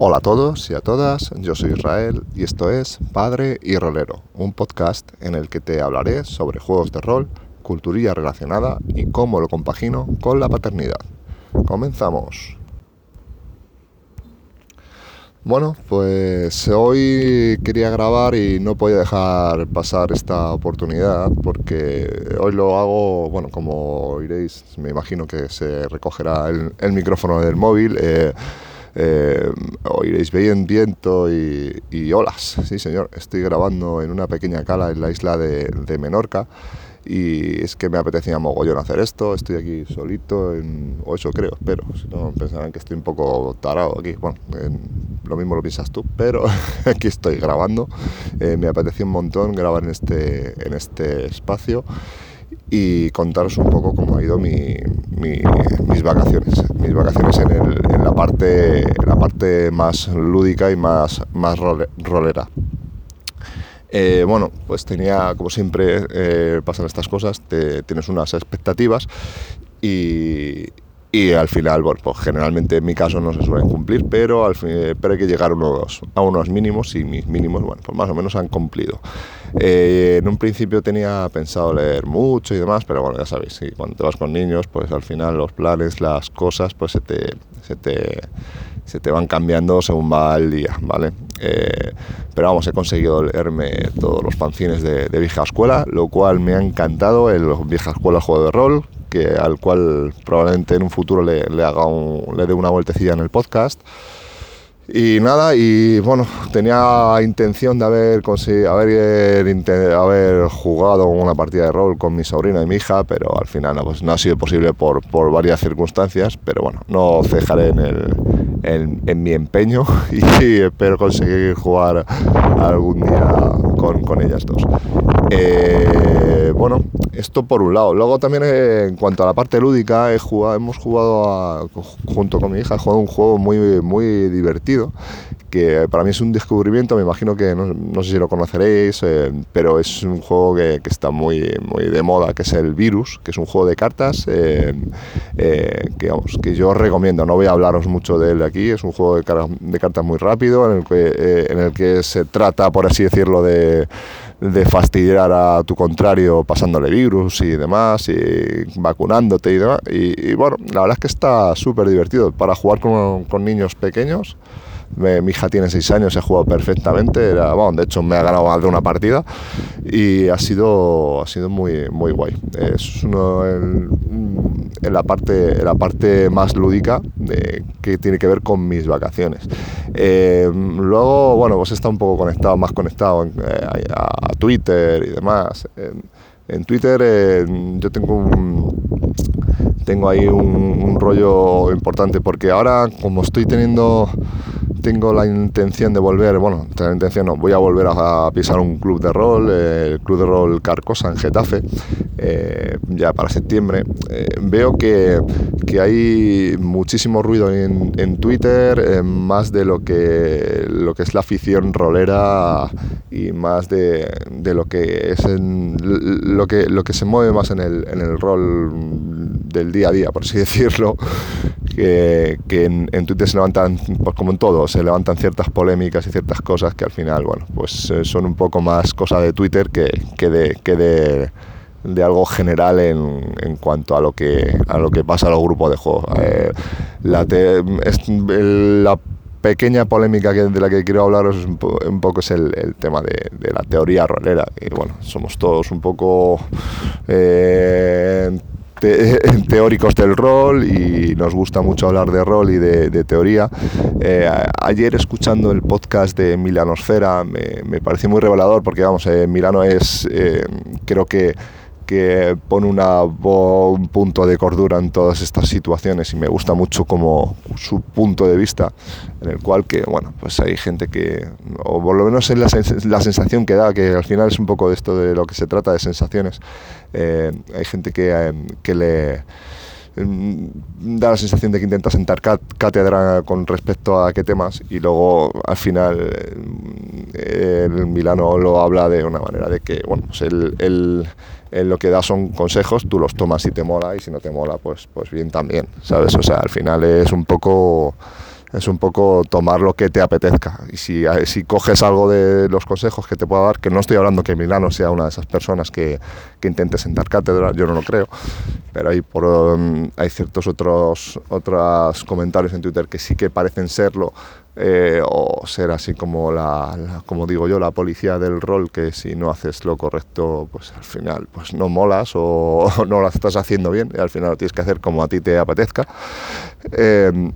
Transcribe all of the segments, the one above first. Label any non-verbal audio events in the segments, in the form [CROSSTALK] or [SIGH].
Hola a todos y a todas, yo soy Israel y esto es Padre y Rolero, un podcast en el que te hablaré sobre juegos de rol, culturilla relacionada y cómo lo compagino con la paternidad. Comenzamos. Bueno, pues hoy quería grabar y no podía dejar pasar esta oportunidad porque hoy lo hago, bueno, como oiréis, me imagino que se recogerá el, micrófono del móvil. Eh, eh, oiréis bien viento y, y, olas. Sí, señor, estoy grabando en una pequeña cala en la isla de, Menorca y es que me apetecía mogollón hacer esto. Estoy aquí solito, en, o eso creo, pero si no pensarán que estoy un poco tarado aquí. Bueno, lo mismo lo piensas tú, pero [LAUGHS] aquí estoy grabando. Eh, me apetecía un montón grabar en este, en este espacio y contaros un poco cómo ha ido mi, mis vacaciones. Mis vacaciones en, el, en, la, parte, la parte más lúdica y más, más rolera. Eh, bueno, pues tenía, como siempre eh, pasan estas cosas, te, tienes unas expectativas y, y al final, bueno, pues generalmente en mi caso no se suelen cumplir, pero, al fin, pero hay que llegar unos, a unos mínimos y mis mínimos, bueno, pues más o menos han cumplido. Eh, en un principio tenía pensado leer mucho y demás, pero bueno, ya sabéis, cuando te vas con niños, pues al final los planes, las cosas, pues se te, se te, se te van cambiando según va el día, ¿vale? Eh, pero vamos, he conseguido leerme todos los fanzines de, de vieja escuela, lo cual me ha encantado, el vieja escuela juego de rol, que, al cual probablemente en un futuro le, haga le dé una vueltecilla en el podcast. Y nada, y bueno, tenía intención de haber, haber, haber jugado una partida de rol con mi sobrina y mi hija, pero al final no, pues no ha sido posible por, por varias circunstancias, pero bueno, no cejaré en, el, en, en mi empeño [LAUGHS] y espero conseguir jugar algún día con, con ellas dos. Eh, bueno, esto por un lado. Luego también eh, en cuanto a la parte lúdica, he jugado, hemos jugado junto con mi hija, he jugado un juego muy, muy divertido, que para mí es un descubrimiento, me imagino que no, sé si lo conoceréis, eh, pero es un juego que, está muy, muy de moda, que es el Virus, que es un juego de cartas que, que yo recomiendo. No voy a hablaros mucho de él aquí, es un juego de, de cartas muy rápido, en el, que, en el que se trata, por así decirlo, de de fastidiar a tu contrario pasándole virus y demás, y vacunándote y demás. Y, bueno, la verdad es que está súper divertido para jugar con, con niños pequeños mi hija tiene 6 años, he jugado perfectamente, era, bueno, de hecho me ha ganado más de una partida y ha sido, ha sido muy, muy guay. Es uno en, la, parte, la parte más lúdica de, que tiene que ver con mis vacaciones. Eh, luego, bueno, pues está un poco conectado, más conectado eh, a, Twitter y demás. En, Twitter eh, yo tengo un, tengo ahí un, rollo importante porque ahora como estoy teniendo tengo la intención de volver, bueno, la intención no, voy a volver a, pisar un club de rol, el club de rol Carcosa en Getafe, eh, ya para septiembre. Eh, veo que, que, hay muchísimo ruido en, en Twitter, eh, más de lo que, lo que es la afición rolera y más de, de lo que es en, lo, que, lo que se mueve más en el, en el rol del día a día, por así [LAUGHS] decirlo, que, en, Twitter se levantan, pues como en todo, se levantan ciertas polémicas y ciertas cosas que al final, bueno, pues eh, son un poco más cosa de Twitter que, que de, que de, de algo general en, en, cuanto a lo que a lo que pasa a los grupos de juego. Eh, la, la pequeña polémica que, de la que quiero hablaros un, poco es el, tema de, de, la teoría rolera. Y bueno, somos todos un poco eh, [LAUGHS] teóricos del rol y nos gusta mucho hablar de rol y de, teoría. Eh, ayer escuchando el podcast de Milanosfera me, me pareció muy revelador porque vamos, eh, Milano es, eh, creo que que pone una, un punto de cordura en todas estas situaciones y me gusta mucho como su punto de vista en el cual que bueno pues hay gente que o por lo menos es la, la sensación que da que al final es un poco de esto de lo que se trata de sensaciones. Eh, hay gente que, eh, que le da la sensación de que intenta sentar cátedra con respecto a qué temas y luego al final eh, el Milano lo habla de una manera de que bueno pues el, el lo que da son consejos, tú los tomas si te mola y si no te mola, pues, pues bien también, ¿sabes? O sea, al final es un poco es un poco tomar lo que te apetezca. Y si, si coges algo de los consejos que te puedo dar, que no estoy hablando que Milano sea una de esas personas que, que intente sentar cátedra, yo no lo creo, pero hay, por, um, hay ciertos otros, otros comentarios en Twitter que sí que parecen serlo eh, o ser así como la, como digo yo la policía del rol que si no haces lo correcto pues al final pues no molas o, [LAUGHS] no lo estás haciendo bien y al final lo tienes que hacer como a ti te apetezca eh,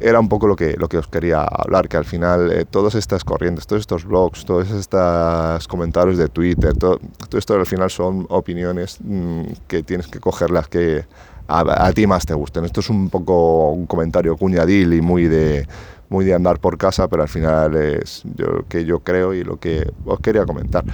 era un poco lo que, lo que os quería hablar, que al final eh, todas estas corrientes, todos estos blogs, todos estos comentarios de Twitter, todo, esto al final son opiniones mm, que tienes que coger las que a, a, ti más te gusten. Esto es un poco un comentario cuñadil y muy de muy de andar por casa, pero al final es lo que yo creo y lo que os quería comentar.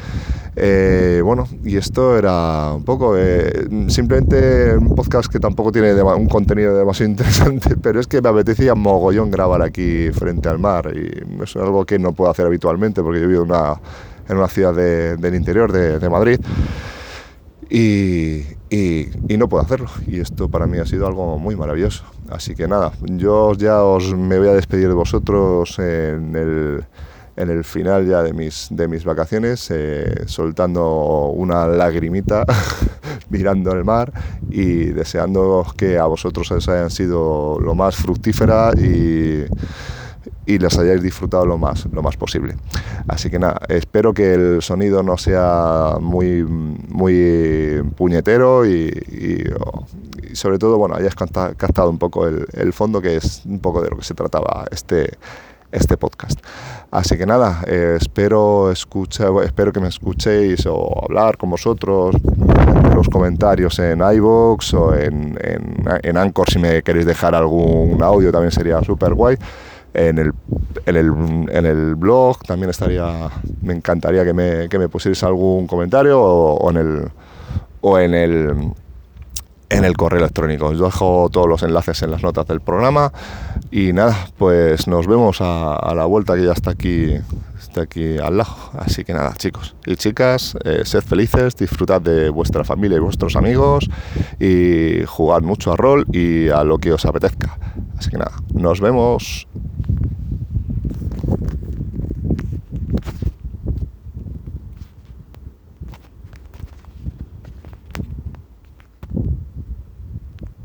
Eh, bueno, y esto era un poco, eh, simplemente un podcast que tampoco tiene un contenido demasiado [LAUGHS] interesante, pero es que me apetecía mogollón grabar aquí frente al mar y es algo que no puedo hacer habitualmente porque yo vivo una, en una ciudad del interior de, de Madrid. Y, y, no puedo hacerlo. Y esto para mí ha sido algo muy maravilloso. Así que nada, yo ya os me voy a despedir de vosotros en el, en el final ya de mis, de mis vacaciones, eh, soltando una lagrimita, [LAUGHS] mirando el mar y deseando que a vosotros os hayan sido lo más fructífera y y las hayáis disfrutado lo más, lo más posible. Así que nada, espero que el sonido no sea muy, muy puñetero y, sobre todo, bueno, hayáis captado un poco el, el, fondo, que es un poco de lo que se trataba este, este podcast. Así que nada, eh, espero, escucha, espero que me escuchéis o hablar con vosotros los comentarios en iVoox o en, en, en Anchor si me queréis dejar algún audio también sería súper guay en el, en el, en el blog también estaría, me encantaría que me, que me pusierais algún comentario o, en el, o en el en el correo electrónico. Os dejo todos los enlaces en las notas del programa y nada, pues nos vemos a, a la vuelta que ya está aquí está aquí al lado. Así que nada, chicos y chicas, eh, sed felices, disfrutad de vuestra familia y vuestros amigos y jugad mucho a rol y a lo que os apetezca. Así que nada, nos vemos.